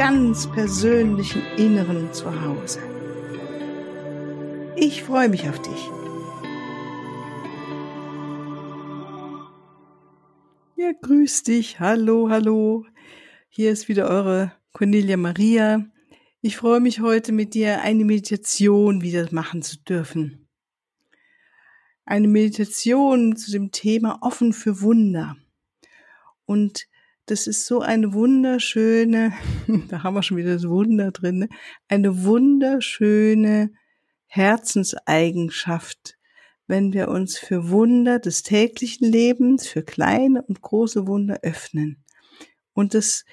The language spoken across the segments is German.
ganz persönlichen Inneren zu Hause. Ich freue mich auf dich. Ja, grüß dich. Hallo, hallo. Hier ist wieder eure Cornelia Maria. Ich freue mich heute mit dir eine Meditation wieder machen zu dürfen. Eine Meditation zu dem Thema offen für Wunder. Und das ist so eine wunderschöne, da haben wir schon wieder das Wunder drin, ne? eine wunderschöne Herzenseigenschaft, wenn wir uns für Wunder des täglichen Lebens, für kleine und große Wunder öffnen. Und das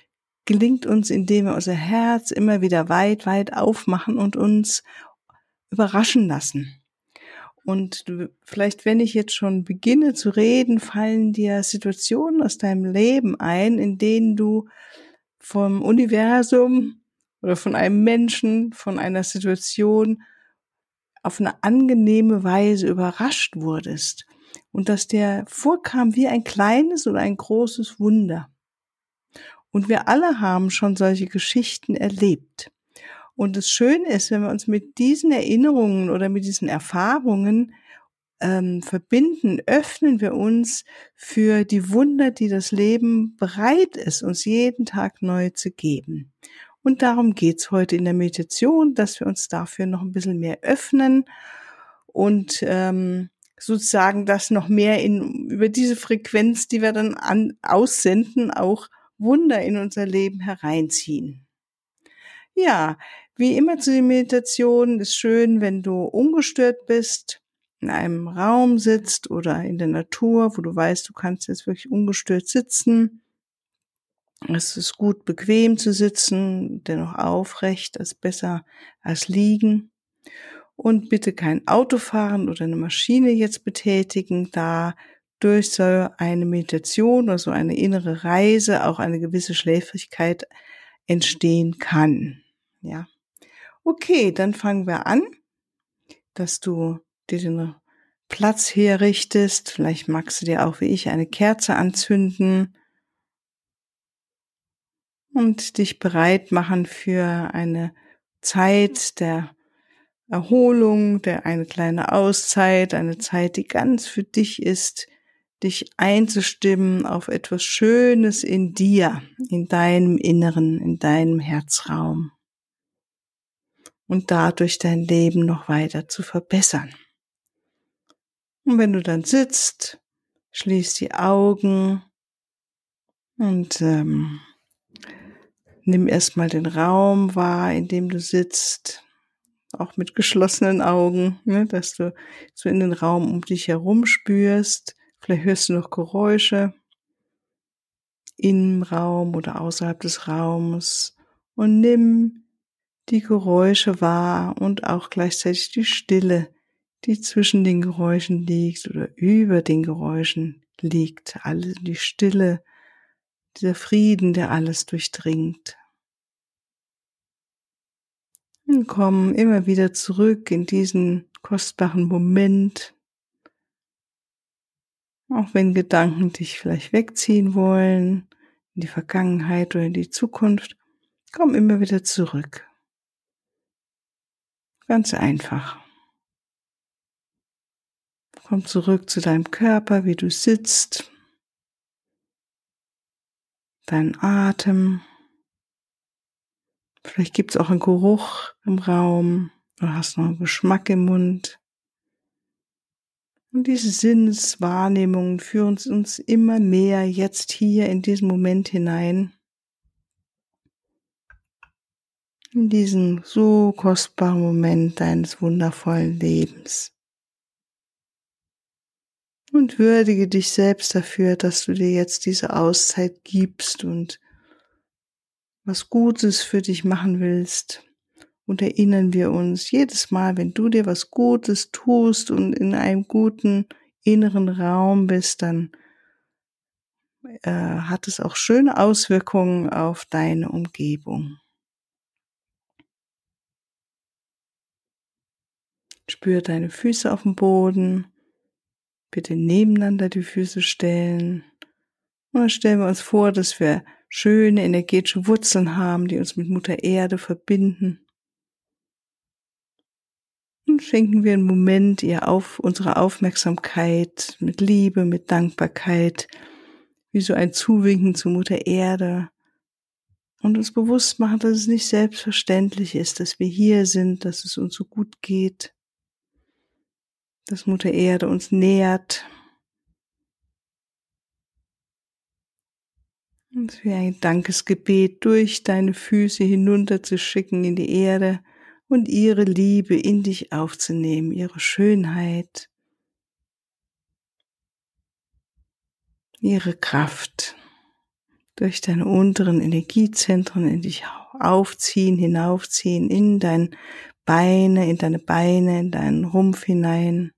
gelingt uns, indem wir unser Herz immer wieder weit, weit aufmachen und uns überraschen lassen. Und vielleicht, wenn ich jetzt schon beginne zu reden, fallen dir Situationen aus deinem Leben ein, in denen du vom Universum oder von einem Menschen, von einer Situation auf eine angenehme Weise überrascht wurdest und dass der vorkam wie ein kleines oder ein großes Wunder. Und wir alle haben schon solche Geschichten erlebt. Und das Schöne ist, wenn wir uns mit diesen Erinnerungen oder mit diesen Erfahrungen ähm, verbinden, öffnen wir uns für die Wunder, die das Leben bereit ist, uns jeden Tag neu zu geben. Und darum geht's heute in der Meditation, dass wir uns dafür noch ein bisschen mehr öffnen und ähm, sozusagen das noch mehr in über diese Frequenz, die wir dann an, aussenden, auch Wunder in unser Leben hereinziehen. Ja, wie immer zu den Meditationen ist schön, wenn du ungestört bist, in einem Raum sitzt oder in der Natur, wo du weißt, du kannst jetzt wirklich ungestört sitzen. Es ist gut, bequem zu sitzen, dennoch aufrecht, ist besser als liegen. Und bitte kein Auto fahren oder eine Maschine jetzt betätigen, da durch so eine Meditation oder so eine innere Reise auch eine gewisse Schläfrigkeit entstehen kann. Ja. Okay, dann fangen wir an, dass du dir den Platz herrichtest. Vielleicht magst du dir auch wie ich eine Kerze anzünden und dich bereit machen für eine Zeit der Erholung, der eine kleine Auszeit, eine Zeit, die ganz für dich ist, dich einzustimmen auf etwas Schönes in dir, in deinem Inneren, in deinem Herzraum und dadurch dein Leben noch weiter zu verbessern. Und wenn du dann sitzt, schließ die Augen und ähm, nimm erstmal den Raum wahr, in dem du sitzt, auch mit geschlossenen Augen, ne, dass du so in den Raum um dich herum spürst. Vielleicht hörst du noch Geräusche im Raum oder außerhalb des Raumes und nimm die Geräusche wahr und auch gleichzeitig die Stille, die zwischen den Geräuschen liegt oder über den Geräuschen liegt. Alle die Stille, dieser Frieden, der alles durchdringt. Und komm immer wieder zurück in diesen kostbaren Moment. Auch wenn Gedanken dich vielleicht wegziehen wollen, in die Vergangenheit oder in die Zukunft, komm immer wieder zurück. Ganz einfach. Komm zurück zu deinem Körper, wie du sitzt, dein Atem. Vielleicht gibt es auch einen Geruch im Raum, du hast noch einen Geschmack im Mund. Und diese Sinneswahrnehmungen führen uns immer mehr jetzt hier in diesen Moment hinein. In diesem so kostbaren Moment deines wundervollen Lebens. Und würdige dich selbst dafür, dass du dir jetzt diese Auszeit gibst und was Gutes für dich machen willst. Und erinnern wir uns jedes Mal, wenn du dir was Gutes tust und in einem guten inneren Raum bist, dann äh, hat es auch schöne Auswirkungen auf deine Umgebung. Spür deine Füße auf dem Boden. Bitte nebeneinander die Füße stellen. Und dann stellen wir uns vor, dass wir schöne energetische Wurzeln haben, die uns mit Mutter Erde verbinden. Und schenken wir einen Moment ihr auf unsere Aufmerksamkeit mit Liebe, mit Dankbarkeit, wie so ein Zuwinken zu Mutter Erde. Und uns bewusst machen, dass es nicht selbstverständlich ist, dass wir hier sind, dass es uns so gut geht dass Mutter Erde uns nährt. Und wie ein Dankesgebet durch deine Füße hinunter zu schicken in die Erde und ihre Liebe in dich aufzunehmen, ihre Schönheit, ihre Kraft durch deine unteren Energiezentren in dich aufziehen, hinaufziehen, in dein Beine, in deine Beine, in deinen Rumpf hinein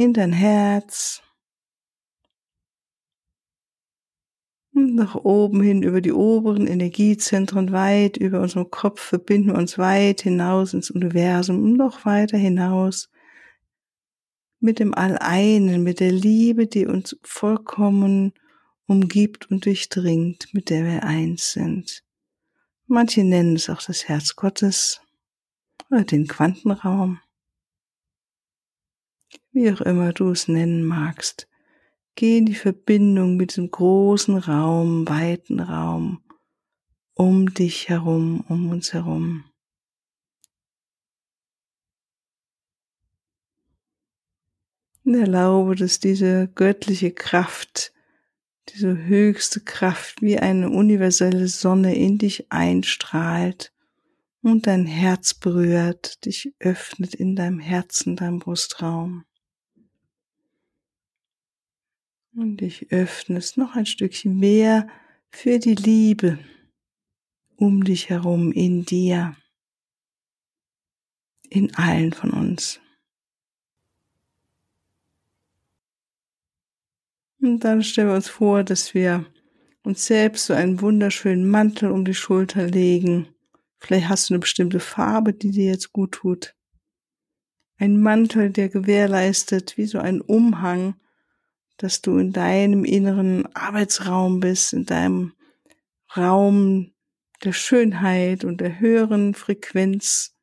in dein Herz. Und nach oben hin über die oberen Energiezentren weit über unserem Kopf verbinden wir uns weit hinaus ins Universum und noch weiter hinaus mit dem Alleinen, mit der Liebe, die uns vollkommen umgibt und durchdringt, mit der wir eins sind. Manche nennen es auch das Herz Gottes oder den Quantenraum wie auch immer du es nennen magst, geh in die Verbindung mit diesem großen Raum, weiten Raum, um dich herum, um uns herum. Und erlaube, dass diese göttliche Kraft, diese höchste Kraft wie eine universelle Sonne in dich einstrahlt und dein Herz berührt, dich öffnet in deinem Herzen, deinem Brustraum und dich öffnest noch ein Stückchen mehr für die Liebe um dich herum, in dir, in allen von uns. Und dann stellen wir uns vor, dass wir uns selbst so einen wunderschönen Mantel um die Schulter legen. Vielleicht hast du eine bestimmte Farbe, die dir jetzt gut tut. Ein Mantel, der gewährleistet, wie so ein Umhang, dass du in deinem inneren Arbeitsraum bist, in deinem Raum der Schönheit und der höheren Frequenz,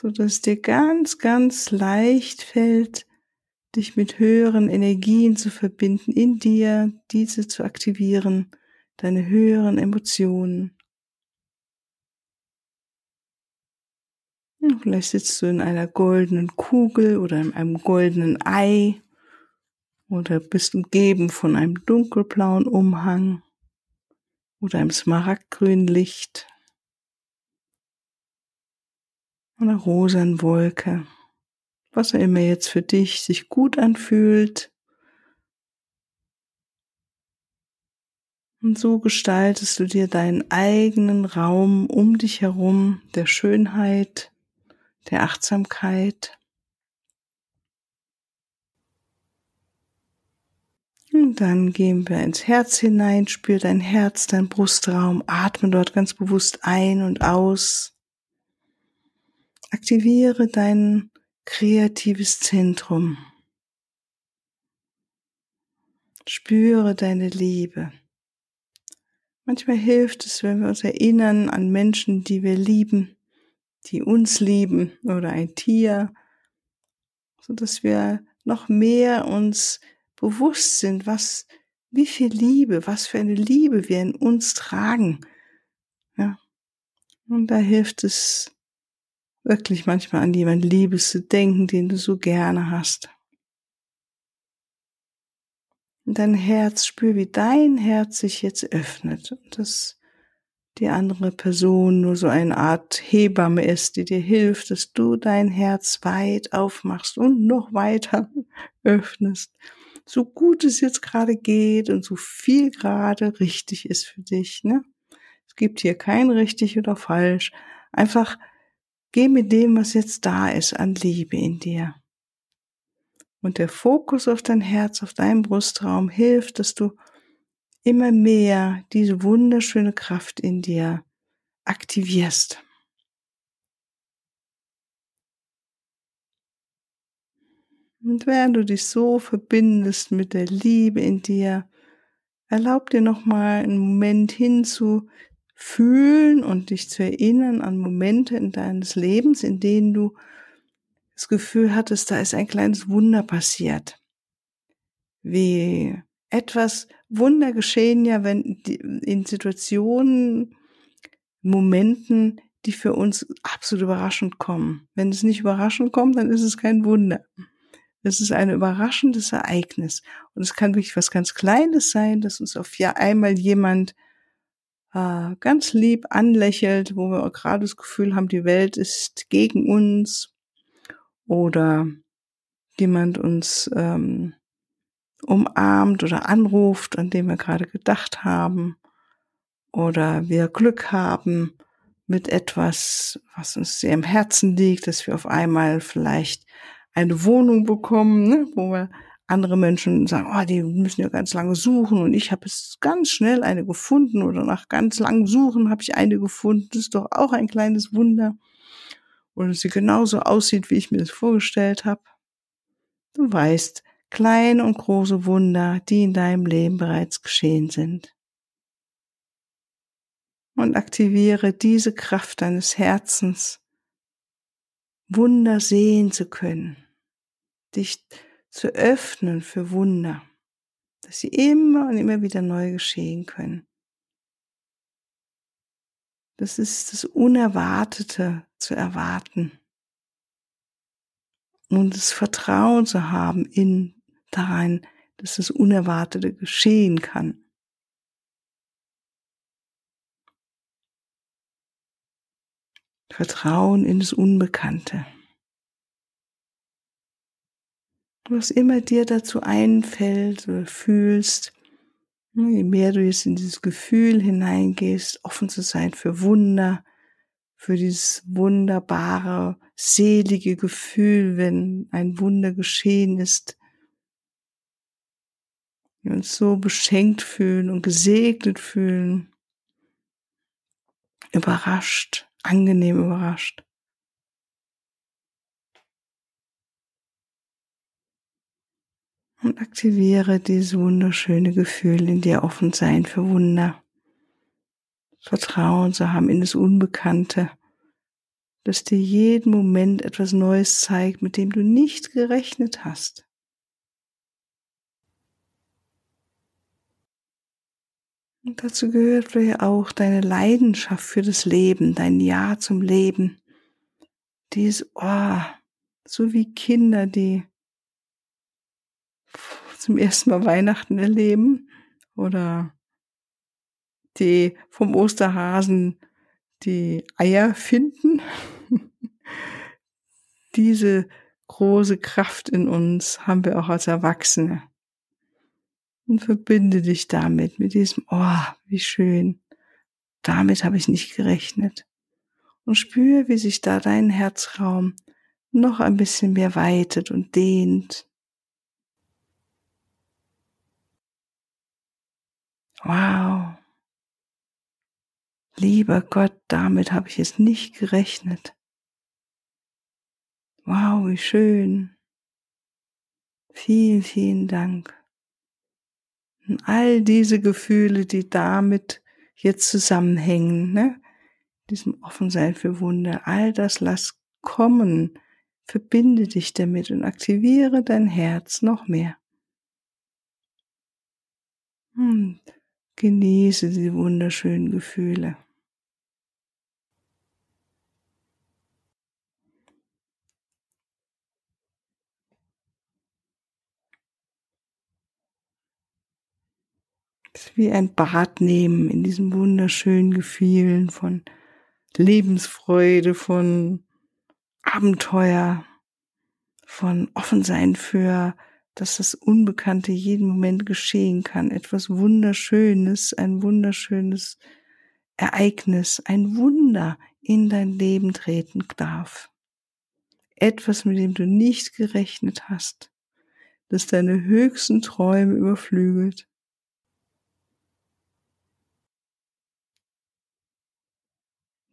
so dass dir ganz, ganz leicht fällt, dich mit höheren Energien zu verbinden, in dir diese zu aktivieren, deine höheren Emotionen. Vielleicht sitzt du in einer goldenen Kugel oder in einem goldenen Ei oder bist umgeben von einem dunkelblauen Umhang oder einem smaragdgrünen Licht einer rosanen Wolke, was auch immer jetzt für dich sich gut anfühlt. Und so gestaltest du dir deinen eigenen Raum um dich herum der Schönheit, der Achtsamkeit. Und dann gehen wir ins Herz hinein, spür dein Herz, dein Brustraum, atme dort ganz bewusst ein und aus. Aktiviere dein kreatives Zentrum. Spüre deine Liebe. Manchmal hilft es, wenn wir uns erinnern an Menschen, die wir lieben, die uns lieben oder ein Tier, so dass wir noch mehr uns bewusst sind, was, wie viel Liebe, was für eine Liebe wir in uns tragen. Ja. Und da hilft es wirklich manchmal an jemand Liebes zu denken, den du so gerne hast. Und dein Herz, spür, wie dein Herz sich jetzt öffnet. Und das die andere Person nur so eine Art Hebamme ist, die dir hilft, dass du dein Herz weit aufmachst und noch weiter öffnest. so gut es jetzt gerade geht und so viel gerade richtig ist für dich. Ne? Es gibt hier kein richtig oder falsch. Einfach geh mit dem, was jetzt da ist, an Liebe in dir. Und der Fokus auf dein Herz, auf deinen Brustraum hilft, dass du immer mehr diese wunderschöne Kraft in dir aktivierst. Und während du dich so verbindest mit der Liebe in dir, erlaub dir nochmal einen Moment hinzufühlen und dich zu erinnern an Momente in deines Lebens, in denen du das Gefühl hattest, da ist ein kleines Wunder passiert. Wie etwas Wunder geschehen ja, wenn in Situationen, Momenten, die für uns absolut überraschend kommen. Wenn es nicht überraschend kommt, dann ist es kein Wunder. Es ist ein überraschendes Ereignis. Und es kann wirklich was ganz Kleines sein, dass uns auf ja einmal jemand äh, ganz lieb anlächelt, wo wir gerade das Gefühl haben, die Welt ist gegen uns. Oder jemand uns ähm, umarmt oder anruft, an dem wir gerade gedacht haben. Oder wir Glück haben mit etwas, was uns sehr im Herzen liegt, dass wir auf einmal vielleicht eine Wohnung bekommen, ne, wo wir andere Menschen sagen, oh, die müssen ja ganz lange suchen und ich habe es ganz schnell eine gefunden oder nach ganz langem Suchen habe ich eine gefunden. Das ist doch auch ein kleines Wunder. Oder sie genauso aussieht, wie ich mir das vorgestellt habe. Du weißt, kleine und große Wunder, die in deinem Leben bereits geschehen sind. Und aktiviere diese Kraft deines Herzens, Wunder sehen zu können, dich zu öffnen für Wunder, dass sie immer und immer wieder neu geschehen können. Das ist das Unerwartete zu erwarten und das Vertrauen zu haben in darein, dass das Unerwartete geschehen kann. Vertrauen in das Unbekannte. Was immer dir dazu einfällt oder fühlst, ne, je mehr du jetzt in dieses Gefühl hineingehst, offen zu sein für Wunder, für dieses wunderbare, selige Gefühl, wenn ein Wunder geschehen ist, wir uns so beschenkt fühlen und gesegnet fühlen, überrascht, angenehm überrascht. Und aktiviere dieses wunderschöne Gefühl in dir offen sein für Wunder. Vertrauen zu haben in das Unbekannte, das dir jeden Moment etwas Neues zeigt, mit dem du nicht gerechnet hast. Und dazu gehört auch deine Leidenschaft für das Leben, dein Ja zum Leben. Dies, oh, so wie Kinder, die zum ersten Mal Weihnachten erleben oder die vom Osterhasen die Eier finden. Diese große Kraft in uns haben wir auch als Erwachsene und verbinde dich damit, mit diesem, oh, wie schön. Damit habe ich nicht gerechnet. Und spüre, wie sich da dein Herzraum noch ein bisschen mehr weitet und dehnt. Wow. Lieber Gott, damit habe ich es nicht gerechnet. Wow, wie schön. Vielen, vielen Dank. Und all diese Gefühle, die damit jetzt zusammenhängen, ne? diesem Offensein für Wunder, all das lass kommen, verbinde dich damit und aktiviere dein Herz noch mehr. Hm, genieße diese wunderschönen Gefühle. Wie ein Bad nehmen in diesen wunderschönen Gefühlen von Lebensfreude, von Abenteuer, von Offensein für dass das Unbekannte jeden Moment geschehen kann. Etwas Wunderschönes, ein wunderschönes Ereignis, ein Wunder in dein Leben treten darf. Etwas, mit dem du nicht gerechnet hast, das deine höchsten Träume überflügelt.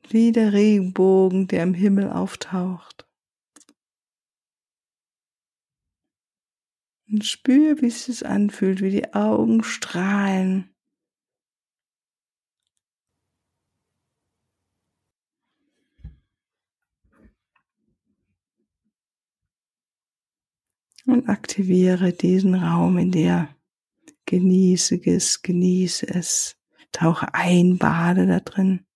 Wie der Regenbogen, der im Himmel auftaucht. Und spür, wie es sich anfühlt, wie die Augen strahlen. Und aktiviere diesen Raum in dir. Genieße es, genieße es. Tauche ein, bade da drin.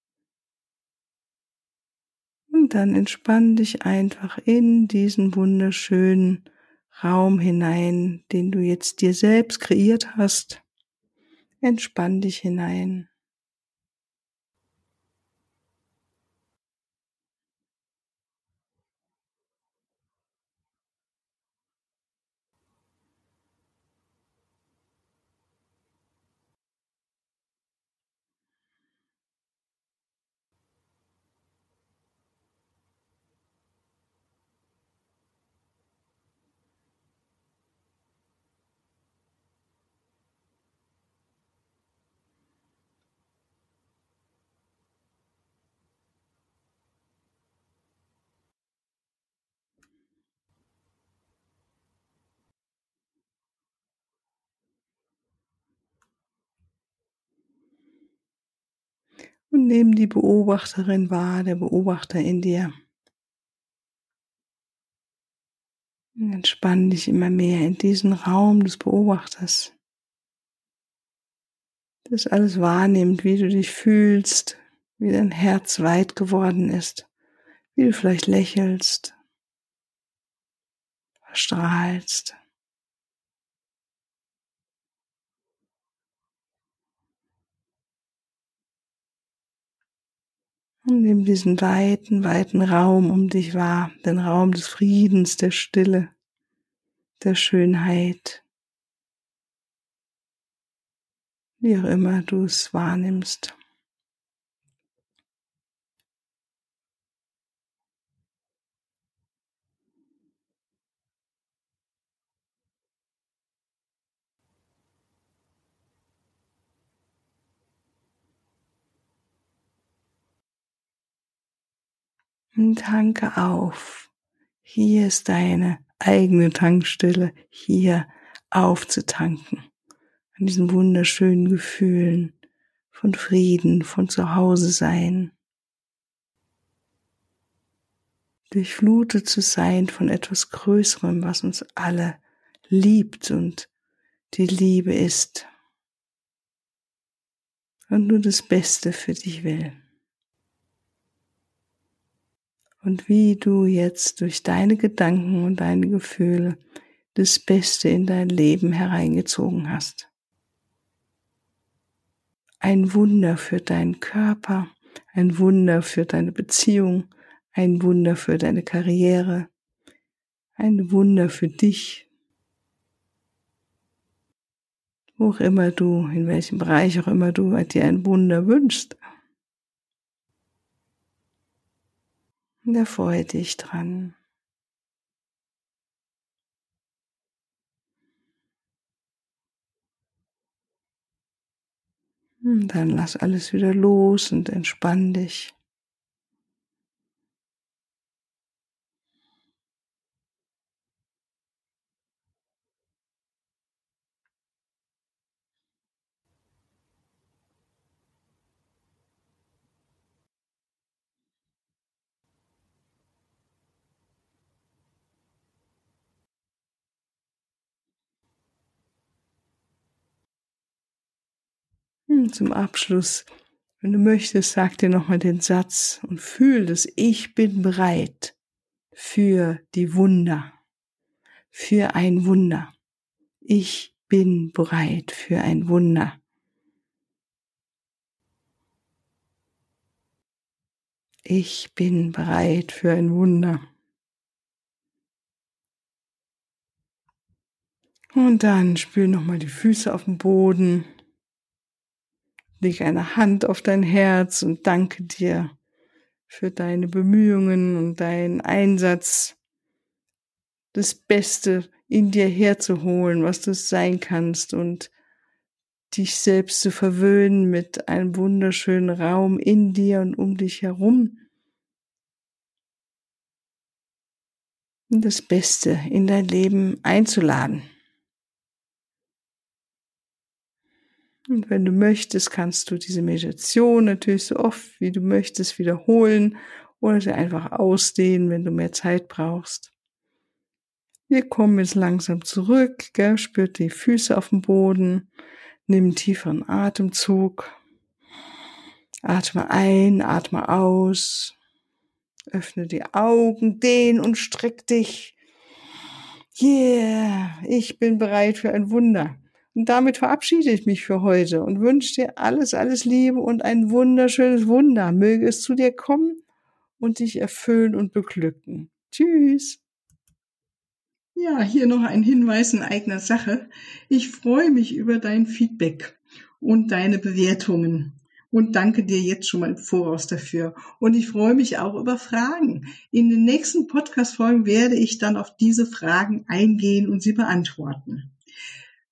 Dann entspann dich einfach in diesen wunderschönen Raum hinein, den du jetzt dir selbst kreiert hast. Entspann dich hinein. Und nimm die Beobachterin wahr, der Beobachter in dir. Und entspann dich immer mehr in diesen Raum des Beobachters. Das alles wahrnimmt, wie du dich fühlst, wie dein Herz weit geworden ist, wie du vielleicht lächelst, strahlst. Und nimm diesen weiten, weiten Raum um dich wahr, den Raum des Friedens, der Stille, der Schönheit, wie auch immer du es wahrnimmst. Und tanke auf. Hier ist deine eigene Tankstelle, hier aufzutanken. An diesen wunderschönen Gefühlen von Frieden, von Zuhause sein. Durchflutet zu sein von etwas Größerem, was uns alle liebt und die Liebe ist. Und nur das Beste für dich will und wie du jetzt durch deine Gedanken und deine Gefühle das Beste in dein Leben hereingezogen hast. Ein Wunder für deinen Körper, ein Wunder für deine Beziehung, ein Wunder für deine Karriere, ein Wunder für dich. Wo auch immer du, in welchem Bereich auch immer du dir ein Wunder wünschst. Und erfreue dich dran. Und dann lass alles wieder los und entspann dich. Zum Abschluss, wenn du möchtest, sag dir nochmal den Satz und fühl das, ich bin bereit für die Wunder, für ein Wunder. Ich bin bereit für ein Wunder. Ich bin bereit für ein Wunder. Und dann spür nochmal die Füße auf den Boden. Leg eine Hand auf dein Herz und danke dir für deine Bemühungen und deinen Einsatz, das Beste in dir herzuholen, was du sein kannst und dich selbst zu verwöhnen mit einem wunderschönen Raum in dir und um dich herum. Und das Beste in dein Leben einzuladen. Und wenn du möchtest, kannst du diese Meditation natürlich so oft wie du möchtest wiederholen oder sie einfach ausdehnen, wenn du mehr Zeit brauchst. Wir kommen jetzt langsam zurück, gell? spürt die Füße auf dem Boden, nimm einen tieferen Atemzug, atme ein, atme aus, öffne die Augen, dehn und streck dich. Yeah, ich bin bereit für ein Wunder. Und damit verabschiede ich mich für heute und wünsche dir alles, alles Liebe und ein wunderschönes Wunder. Möge es zu dir kommen und dich erfüllen und beglücken. Tschüss. Ja, hier noch ein Hinweis in eigener Sache. Ich freue mich über dein Feedback und deine Bewertungen und danke dir jetzt schon mal im Voraus dafür. Und ich freue mich auch über Fragen. In den nächsten Podcast-Folgen werde ich dann auf diese Fragen eingehen und sie beantworten